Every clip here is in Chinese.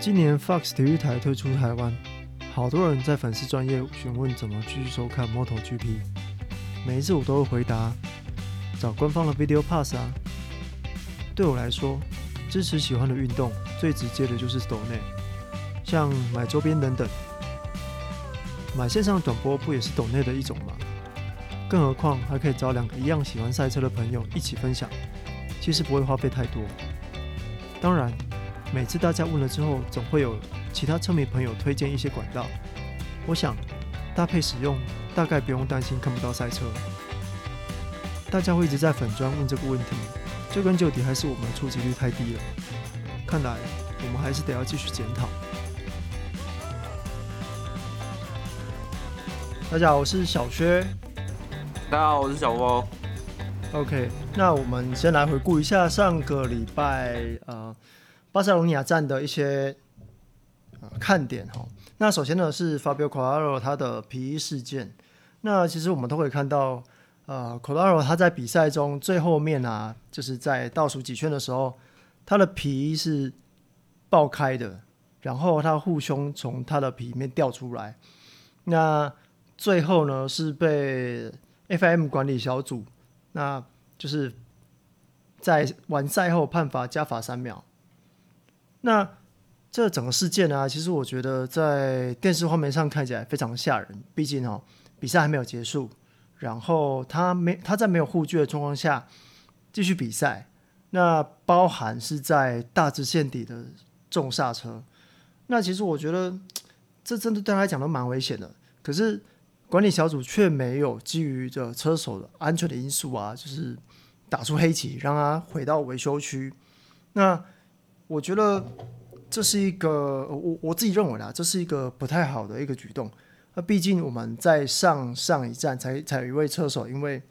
今年 Fox 体育台推出台湾，好多人在粉丝专业询问怎么继续收看 MotoGP。每一次我都会回答：找官方的 Video Pass 啊。对我来说，支持喜欢的运动最直接的就是抖内，像买周边等等。买线上转播不也是抖内的一种吗？更何况还可以找两个一样喜欢赛车的朋友一起分享，其实不会花费太多。当然。每次大家问了之后，总会有其他车迷朋友推荐一些管道。我想搭配使用，大概不用担心看不到赛车。大家会一直在粉砖问这个问题，追根究底还是我们的触及率太低了。看来我们还是得要继续检讨。大家好，我是小薛。大家好，我是小汪。OK，那我们先来回顾一下上个礼拜啊。呃巴塞罗那站的一些呃看点哈，那首先呢是 Fabio c o r a r o 他的皮衣事件。那其实我们都可以看到，呃 c o r a r o 他在比赛中最后面啊，就是在倒数几圈的时候，他的皮衣是爆开的，然后他护胸从他的皮里面掉出来。那最后呢是被 FM 管理小组，那就是在完赛后判罚加罚三秒。那这整个事件呢、其实我觉得在电视画面上看起来非常吓人。毕竟哦，比赛还没有结束，然后他没他在没有护具的状况下继续比赛，那包含是在大直线底的重刹车。那其实我觉得这真的对他来讲都蛮危险的。可是管理小组却没有基于这车手的安全的因素啊，就是打出黑旗，让他回到维修区。那我觉得这是一个我我自己认为啦，这是一个不太好的一个举动。那毕竟我们在上上一站才才有一位车手因为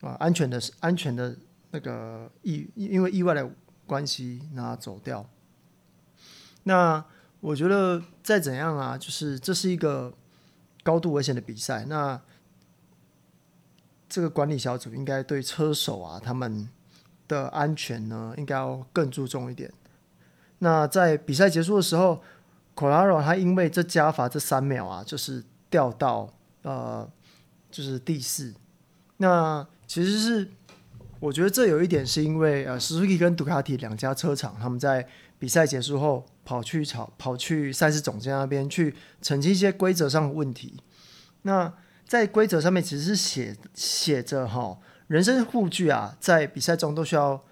啊安全的安全的那个意因为意外的关系那走掉。那我觉得再怎样啊，就是这是一个高度危险的比赛。那这个管理小组应该对车手啊他们的安全呢，应该要更注重一点。那在比赛结束的时候，Corrado 他因为这加罚这三秒啊，就是掉到呃，就是第四。那其实是我觉得这有一点是因为呃，Suzuki 跟杜卡迪两家车厂他们在比赛结束后跑去吵跑去赛事总监那边去澄清一些规则上的问题。那在规则上面其实是写写着哈，人身护具啊，在比赛中都需要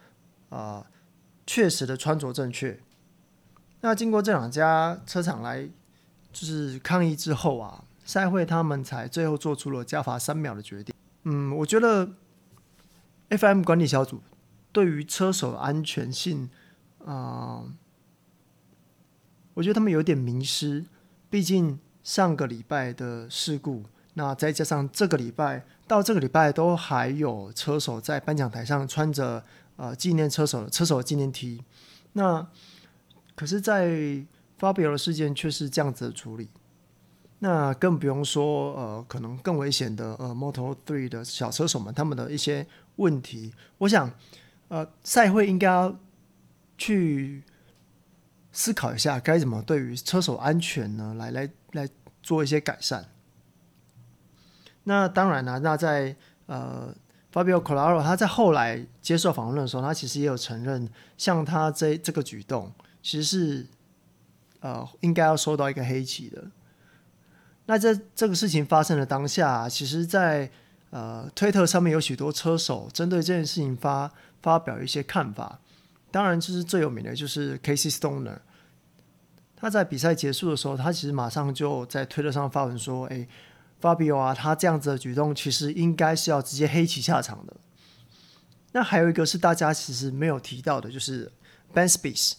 啊、确实的穿着正确。那经过这两家车厂来就是抗议之后啊，赛会他们才最后做出了加罚三秒的决定。嗯，我觉得 FM 管理小组对于车手安全性啊、我觉得他们有点迷失。毕竟上个礼拜的事故，那再加上这个礼拜到这个礼拜都还有车手在颁奖台上穿着呃纪念车手的车手纪念 T，那。可是，在 Fabio 的事件却是这样子的处理，那更不用说呃，可能更危险的呃，Moto3 的小车手们他们的一些问题，我想呃，赛会应该要去思考一下，该怎么对于车手安全呢，来来来做一些改善。那当然了，那在呃，Fabio Quartararo 他在后来接受访问的时候，他其实也有承认，像他这这个举动。其实是，呃，应该要收到一个黑旗的。那在这个事情发生的当下，其实在，呃推特上面有许多车手针对这件事情发发表一些看法。当然，就是最有名的就是 Casey Stoner。他在比赛结束的时候，他其实马上就在推特上发文说：“哎，Fabio 啊，他这样子的举动，其实应该是要直接黑旗下场的。”那还有一个是大家其实没有提到的，就是 Ben Spies。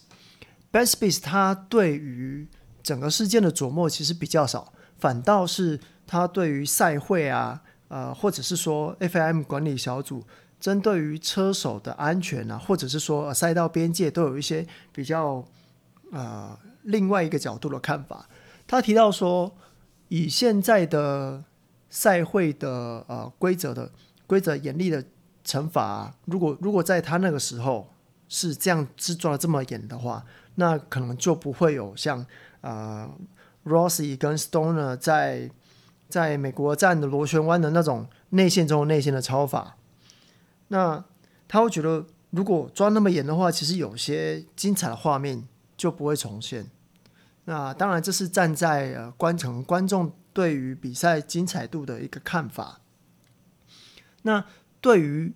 Ben Spies 他对于整个事件的琢磨其实比较少，反倒是他对于赛会啊，呃，或者是说 FIM 管理小组针对于车手的安全啊，或者是说赛道边界都有一些比较呃另外一个角度的看法。他提到说，以现在的赛会的呃规则的规则严厉的惩罚，如果如果在他那个时候。是这样是抓的这么严的话，那可能就不会有像呃 Rossi 跟 Stoner 在在美国站的螺旋湾的那种内线中内线的超法。那他会觉得，如果抓那么严的话，其实有些精彩的画面就不会重现。那当然，这是站在呃观城观众对于比赛精彩度的一个看法。那对于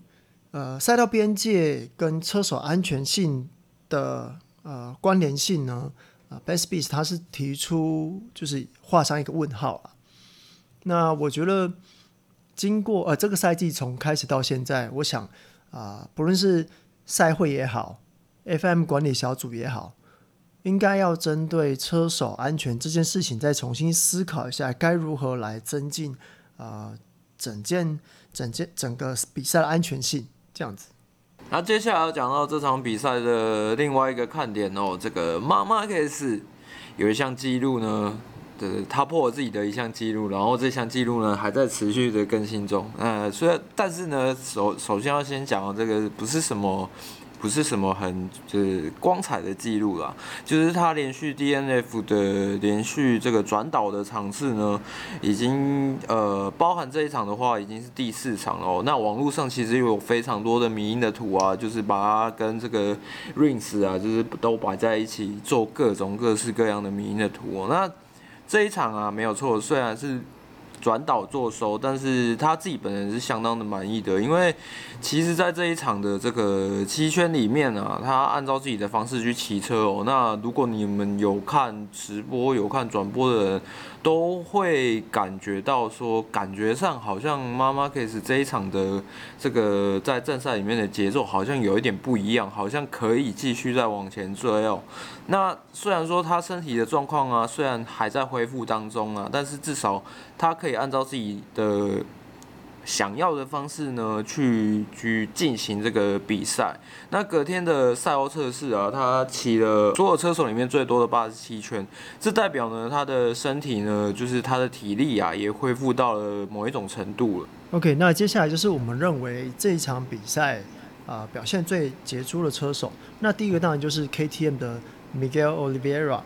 呃赛道边界跟车手安全性的呃关联性呢，啊、Best Beast 他是提出就是画上一个问号了。那我觉得经过呃这个赛季从开始到现在，我想啊、不论是赛会也好，FM 管理小组也好。应该要针对车手安全这件事情再重新思考一下，该如何来增进啊、呃、整件整件整个比赛的安全性这样子。那接下来要讲到这场比赛的另外一个看点哦，这个马马克斯有一项记录呢，对，他破了自己的一项记录，然后这项记录呢还在持续的更新中。呃，虽然但是呢，首首先要先讲这个不是什么。不是什么很就是光彩的记录啦，就是他连续 DNF 的连续这个转导的场次呢，已经呃包含这一场的话，已经是第四场了喔。那网络上其实有非常多的迷因的图啊，就是把它跟这个 Rings 啊，就是都摆在一起做各种各式各样的迷因的图喔。那这一场啊，没有错，虽然是。转导做收，但是他自己本人是相当的满意的，因为其实，在这一场的这个七圈里面啊，他按照自己的方式去骑车哦。那如果你们有看直播、有看转播的人，都会感觉到说，感觉上好像 Marc Marquez 这一场的这个在正赛里面的节奏好像有一点不一样，好像可以继续再往前追哦。那虽然说他身体的状况啊，虽然还在恢复当中啊，但是至少他可以按照自己的。想要的方式呢，去去进行这个比赛。那隔天的赛后测试啊，他骑了所有车手里面最多的八十七圈，这代表呢，他的身体呢，就是他的体力啊，也恢复到了某一种程度了。OK，那接下来就是我们认为这一场比赛啊、表现最杰出的车手。那第一个当然就是 KTM 的 Miguel Oliveira。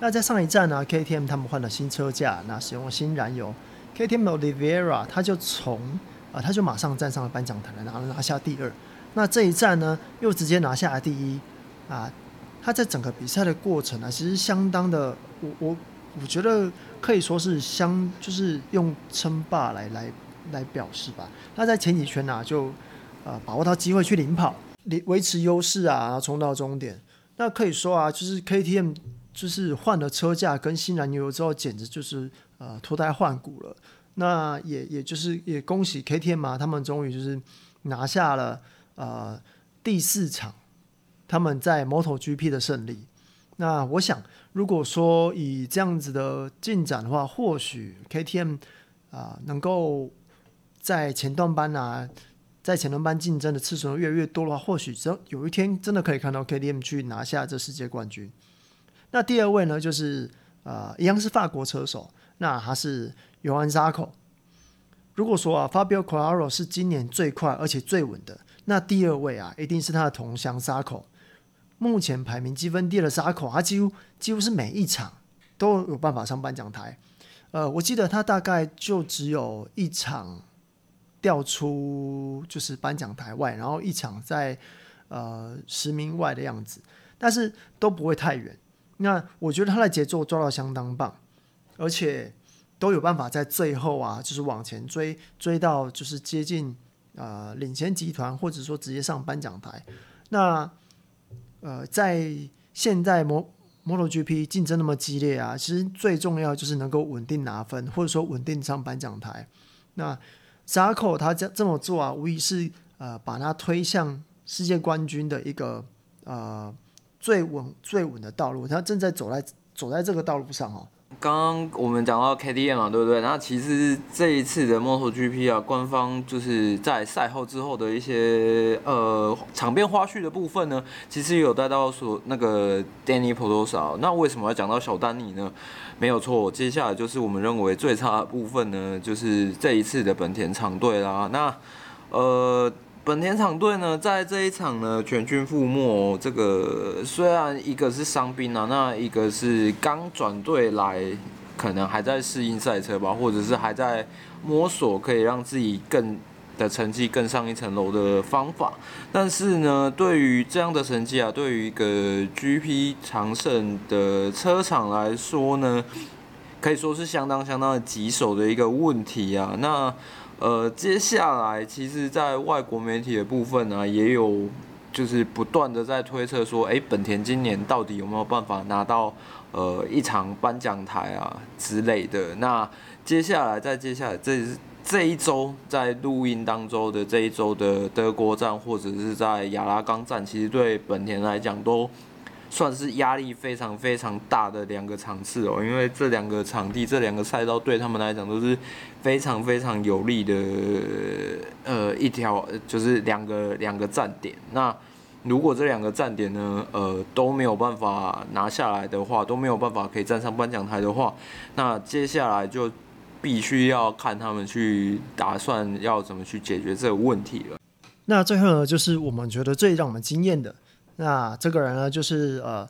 那在上一站呢，KTM 他们换了新车架，那使用了新燃油。KTM Oliveira 他就从啊，他就马上站上了颁奖台来拿拿下第二。那这一站呢，又直接拿下了第一啊。他在整个比赛的过程呢，其实相当的，我我我觉得可以说是相，就是用称霸来来来表示吧。他在前几圈呢，就呃把握到机会去领跑，领维持优势啊，然后冲到终点。那可以说啊，就是 KTM 就是换了车架跟新燃油之后，简直就是。呃，脱胎换骨了。那也也就是也恭喜 KTM 嘛，他们终于就是拿下了呃第四场他们在 MotoGP 的胜利。那我想，如果说以这样子的进展的话，或许 KTM 啊、能够在前段班啊，在前轮班竞争的次数越来越多的话，或许真有一天真的可以看到 KTM 去拿下这世界冠军。那第二位呢，就是呃一样是法国车手。那他是尤安扎口。如果说啊，Fabio Quaero 是今年最快而且最稳的，那第二位啊，一定是他的同乡扎口。目前排名积分第二的扎口，他几乎几乎是每一场都有办法上颁奖台。呃，我记得他大概就只有一场掉出就是颁奖台外，然后一场在呃十名外的样子，但是都不会太远。那我觉得他的节奏抓到相当棒。而且都有办法在最后啊，就是往前追，追到就是接近呃领先集团，或者说直接上颁奖台。那呃，在现在摩 MotoGP 竞争那么激烈啊，其实最重要就是能够稳定拿分，或者说稳定上颁奖台。那扎克他这这么做啊，无疑是呃把他推向世界冠军的一个呃最稳最稳的道路。他正在走在走在这个道路上哦。刚刚我们讲到 KTM 嘛，对不对？那其实这一次的 MotoGP 啊，官方就是在赛后之后的一些呃场边花絮的部分呢，其实有带到说那个 Danny Pedrosa。那为什么要讲到小丹尼呢？没有错，接下来就是我们认为最差的部分呢，就是这一次的本田厂队啦。那呃。本田厂队呢，在这一场呢全军覆没。这个虽然一个是伤兵啊，那一个是刚转队来，可能还在适应赛车吧，或者是还在摸索可以让自己更的成绩更上一层楼的方法。但是呢，对于这样的成绩啊，对于一个 GP 常胜的车厂来说呢，可以说是相当相当的棘手的一个问题啊。那呃，接下来其实，在外国媒体的部分呢、也有就是不断的在推测说，哎，本田今年到底有没有办法拿到呃一场颁奖台啊之类的。那接下来，在接下来这这一周，在录音当中的这一周的德国站，或者是在亚拉冈站，其实对本田来讲都。算是压力非常非常大的两个场次哦，因为这两个场地、这两个赛道对他们来讲都是非常非常有利的，呃，一条就是两个两个站点。那如果这两个站点呢，呃，都没有办法拿下来的话，都没有办法可以站上颁奖台的话，那接下来就必须要看他们去打算要怎么去解决这个问题了。那最后呢，就是我们觉得最让我们惊艳的。那这个人呢，就是呃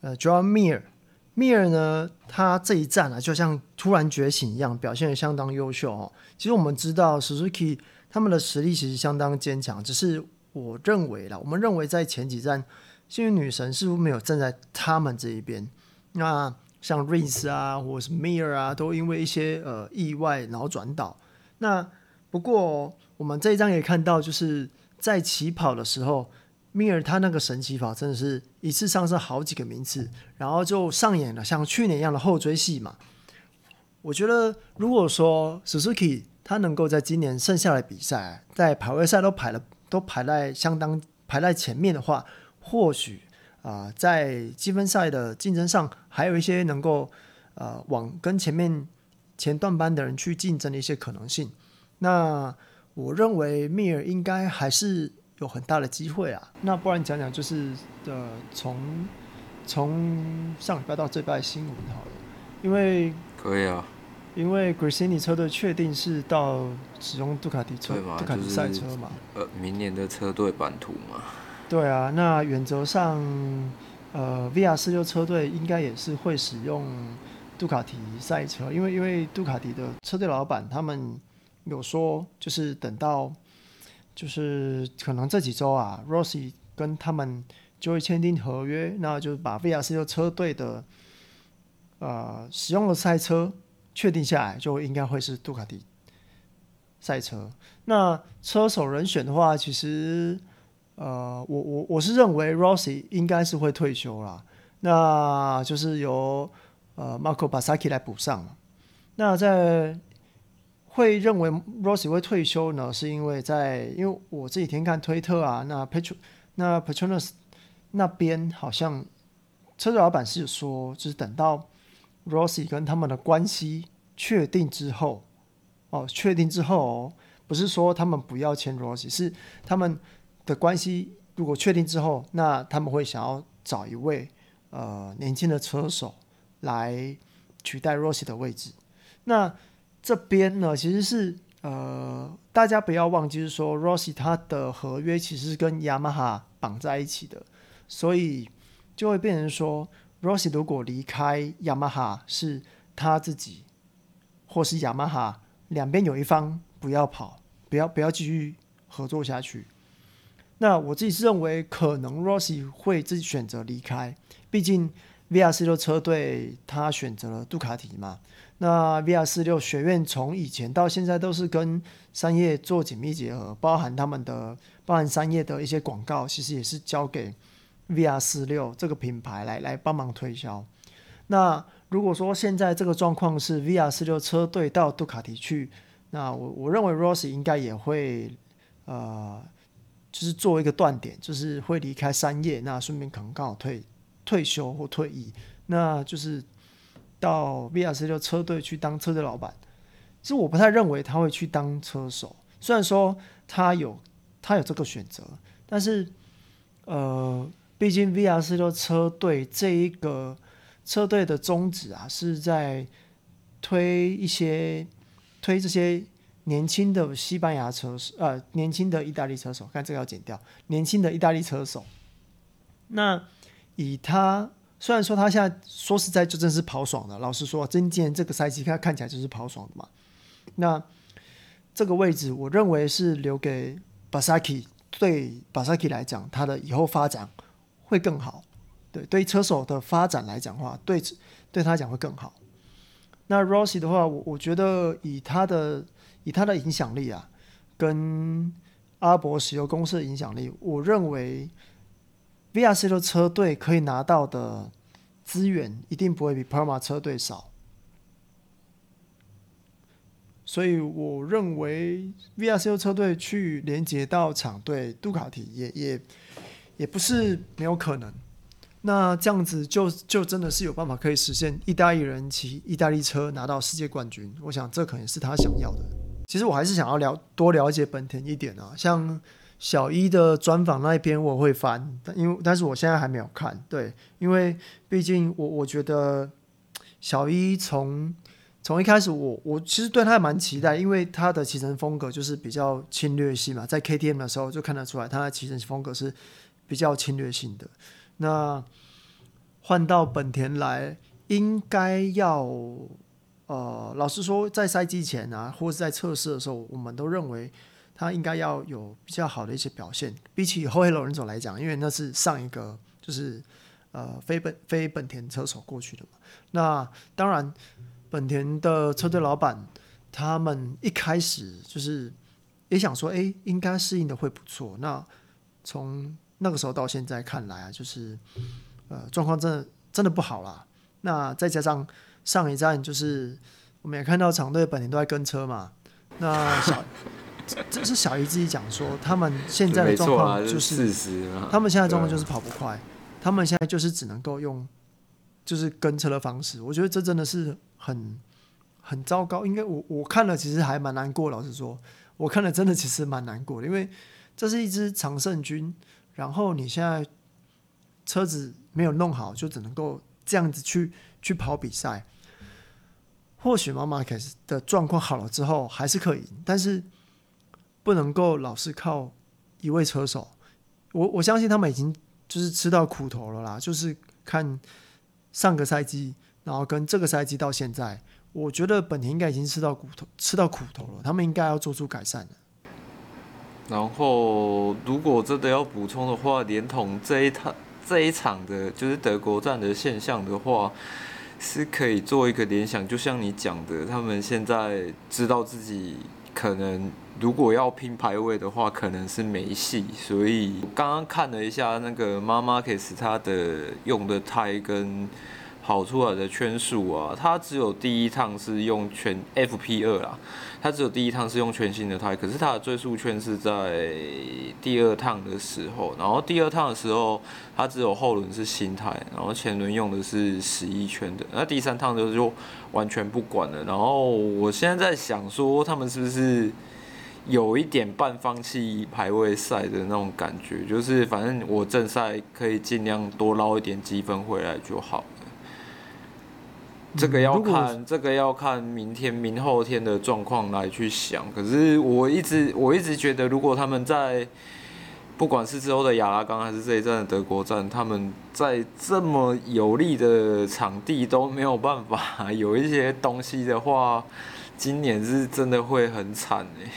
呃 John Mir，Mir 呢，他这一战啊，就像突然觉醒一样，表现的相当优秀哦。其实我们知道，Suzuki 他们的实力其实相当坚强，只是我认为啦，我们认为在前几站，幸运女神似乎没有站在他们这一边。那像 Rins 啊，或是 Mir 啊，都因为一些呃意外然后转倒。那不过我们这一张也看到，就是在起跑的时候。米尔他那个神奇法真的是一次上升好几个名次，然后就上演了像去年一样的后追戏嘛。我觉得如果说 Suzuki 他能够在今年剩下的比赛，在排位赛都排了都排在相当排在前面的话，或许啊、在积分赛的竞争上还有一些能够呃往跟前面前段班的人去竞争的一些可能性。那我认为米尔应该还是。有很大的机会啊！那不然讲讲就是呃，从从上礼拜到这礼拜新闻好了，因为可以啊，因为 Gresini 车队确定是到使用杜卡迪车，杜卡迪赛车嘛，呃，明年的车队版图嘛。对啊，那原则上，呃，VR 四六车队应该也是会使用杜卡迪赛车，因为因为杜卡迪的车队老板他们有说，就是等到。就是可能这几周啊，Rossi 跟他们就会签订合约，那就是把 VR46 车队的呃使用的赛车确定下来，就应该会是杜卡迪赛车。那车手人选的话，其实呃，我我我是认为 Rossi 应该是会退休啦，那就是由呃 Marco Bezzecchi 来补上。那在会认为 Rossi 会退休呢，是因为在因为我这几天看推特啊，那 Petro 那 Petronas 那边好像车队老板是说，就是等到 Rossi 跟他们的关系确定之后，哦，确定之后哦，不是说他们不要签 Rossi，是他们的关系如果确定之后，那他们会想要找一位呃年轻的车手来取代 Rossi 的位置，那。这边呢，其实是呃，大家不要忘记，是说 Rossi 他的合约其实是跟雅马哈绑在一起的，所以就会变成说，Rossi 如果离开雅马哈，是他自己或是雅马哈两边有一方不要跑，不要不要继续合作下去。那我自己是认为，可能 Rossi 会自己选择离开，毕竟 VRC 的车队他选择了杜卡迪嘛。那 VR46 学院从以前到现在都是跟三叶做紧密结合，包含他们的，包含三叶的一些广告，其实也是交给 VR46 这个品牌来来帮忙推销。那如果说现在这个状况是 VR46 车队到杜卡迪去，那我我认为 Ross 应该也会呃，就是做一个断点，就是会离开三叶，那顺便可能刚好退退休或退役，那就是。到 VR46 车队去当车队老板，其实我不太认为他会去当车手。虽然说他有他有这个选择，但是呃，毕竟 VR46 车队这一个车队的宗旨啊，是在推一些推这些年轻的西班牙车手，呃，年轻的意大利车手，看这个要剪掉，年轻的意大利车手。那以他虽然说他现在说实在就真是跑爽的，老实说，今年这个赛季他看起来就是跑爽的嘛。那这个位置，我认为是留给巴萨基，对巴萨基来讲，他的以后发展会更好。对，对于车手的发展来讲的话，对对他讲会更好。那 Rossi 的话，我我觉得以他的以他的影响力啊，跟阿伯石油公司的影响力，我认为 VRC 的车队可以拿到的资源一定不会比 Perma 车队少。所以我认为 VRC 车队去连接到厂队杜卡迪也也也不是没有可能。那这样子就就真的是有办法可以实现意大利人骑意大利车拿到世界冠军，我想这可能是他想要的。其实我还是想要了多了解本田一点啊，像小一的专访那一篇我会翻，但因为但是我现在还没有看，对，因为毕竟我我觉得小一从从一开始我我其实对他还蛮期待，因为他的骑乘风格就是比较侵略性嘛，在 KTM 的时候就看得出来他的骑乘风格是比较侵略性的。那换到本田来，应该要呃，老实说，在赛季前啊，或者在测试的时候，我们都认为他应该要有比较好的一些表现。比起后黑罗人总来讲，因为那是上一个就是呃非本非本田车手过去的嘛。那当然，本田的车队老板他们一开始就是也想说，哎，应该适应的会不错。那从那个时候到现在看来啊，就是，呃，状况真的真的不好啦。那再加上上一站，就是我们也看到厂队本田都在跟车嘛。那小，这是小姨自己讲说，他们现在的状况就是，他们现在状况就是跑不快，他们现在就是只能够用，就是跟车的方式。我觉得这真的是很很糟糕。应该我我看了，其实还蛮难过。老实说，我看了真的其实蛮难过的，因为这是一支常胜军。然后你现在车子没有弄好，就只能够这样子去去跑比赛。或许 Marc Marquez 的状况好了之后还是可以，但是不能够老是靠一位车手。我我相信他们已经就是吃到苦头了啦。就是看上个赛季，然后跟这个赛季到现在，我觉得本田应该已经吃到苦头，吃到苦头了。他们应该要做出改善了。然后，如果真的要补充的话，连同这一趟这一场的，就是德国站的现象的话，是可以做一个联想。就像你讲的，他们现在知道自己可能如果要拼排位的话，可能是没戏。所以刚刚看了一下那个 Marc Marquez 他的用的胎跟跑出来的圈数啊，他只有第一趟是用全 FP 二啦。他只有第一趟是用全新的胎，可是他的最速圈是在第二趟的时候，然后第二趟的时候，他只有后轮是新胎，然后前轮用的是十一圈的，那第三趟就就完全不管了。然后我现在在想说，他们是不是有一点半放弃排位赛的那种感觉，就是反正我正赛可以尽量多捞一点积分回来就好了。这个要看，这个要看明天、明后天的状况来去想。可是我一直，我一直觉得，如果他们在不管是之后的亚拉冈还是这一站的德国站，他们在这么有利的场地都没有办法 有一些东西的话，今年是真的会很惨哎。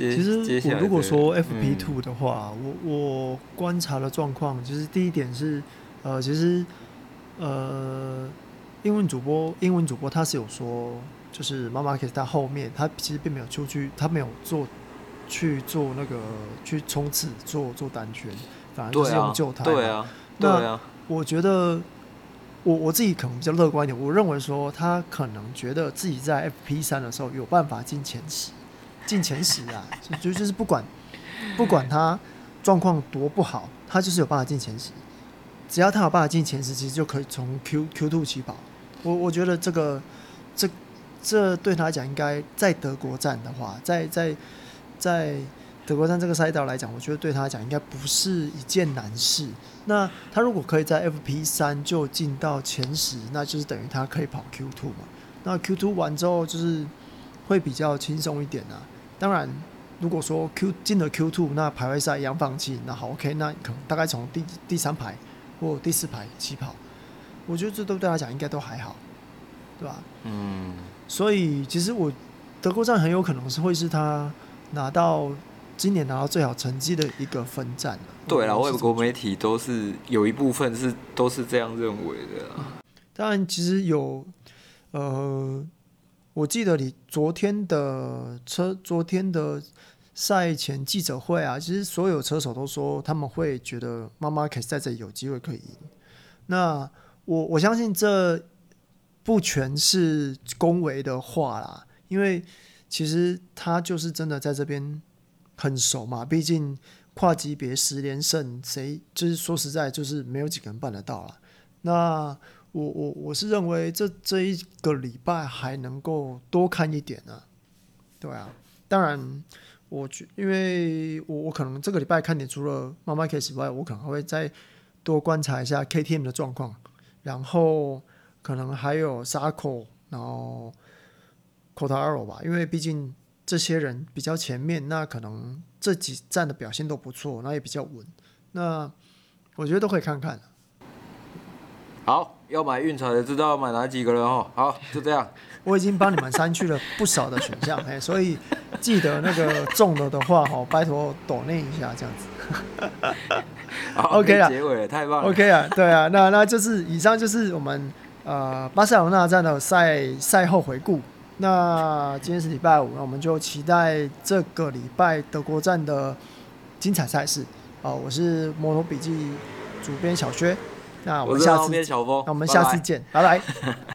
其实我如果说 FP Two 的话，嗯、我我观察的状况，就是第一点是，呃，其实，呃。英文主播，英文主播他是有说，就是 Marc Marquez 在后面，他其实并没有出去，他没有做去做那个去冲刺，做做单圈，反而就是用旧胎。对啊，对啊。那我觉得，我我自己可能比较乐观一点，我认为说他可能觉得自己在 FP 三的时候有办法进前十，进前十啊，就就是不管不管他状况多不好，他就是有办法进前十，只要他有办法进前十，其实就可以从 Q Q two 起跑。我我觉得这个，这这对他来讲，应该在德国站的话，在在在德国站这个赛道来讲，我觉得对他来讲应该不是一件难事。那他如果可以在 FP 三就进到前十，那就是等于他可以跑 Q two 嘛。那 Q two 完之后，就是会比较轻松一点啊。当然，如果说 Q 进了 Q two，那排位赛一样放弃，那好 OK，那可能大概从第第三排或第四排起跑，我觉得这都对他讲应该都还好，对吧？嗯。所以其实我德国站很有可能是会是他拿到今年拿到最好成绩的一个分站。对啦，外国媒体都是有一部分是都是这样认为的。嗯。当然，其实有呃。我记得你昨天的车，昨天的赛前记者会啊，其实所有车手都说他们会觉得马马卡斯在这有机会可以赢。那我我相信这不全是恭维的话啦，因为其实他就是真的在这边很熟嘛，毕竟跨级别十连胜，谁就是说实在就是没有几个人办得到了。那我我我是认为这这一个礼拜还能够多看一点呢、对啊，当然我觉因为我我可能这个礼拜看点除了马马卡斯以外，我可能会再多观察一下 KTM 的状况，然后可能还有 Zarco，然后 Cotaro 吧，因为毕竟这些人比较前面，那可能这几站的表现都不错，那也比较稳，那我觉得都可以看看。好。要买运彩的知道要买哪几个了哦。好，就这样。我已经帮你们删去了不少的选项，哎，所以记得那个中了的话，哈，拜托抖内一下这样子。好 OK 了，结尾了，太棒了。OK 啊，对啊，那那就是以上就是我们呃巴塞罗那站的赛赛后回顾。那今天是礼拜五，那我们就期待这个礼拜德国站的精彩赛事。啊，我是摩托笔记主编小薛。那我们下次，那我们下次见，拜拜。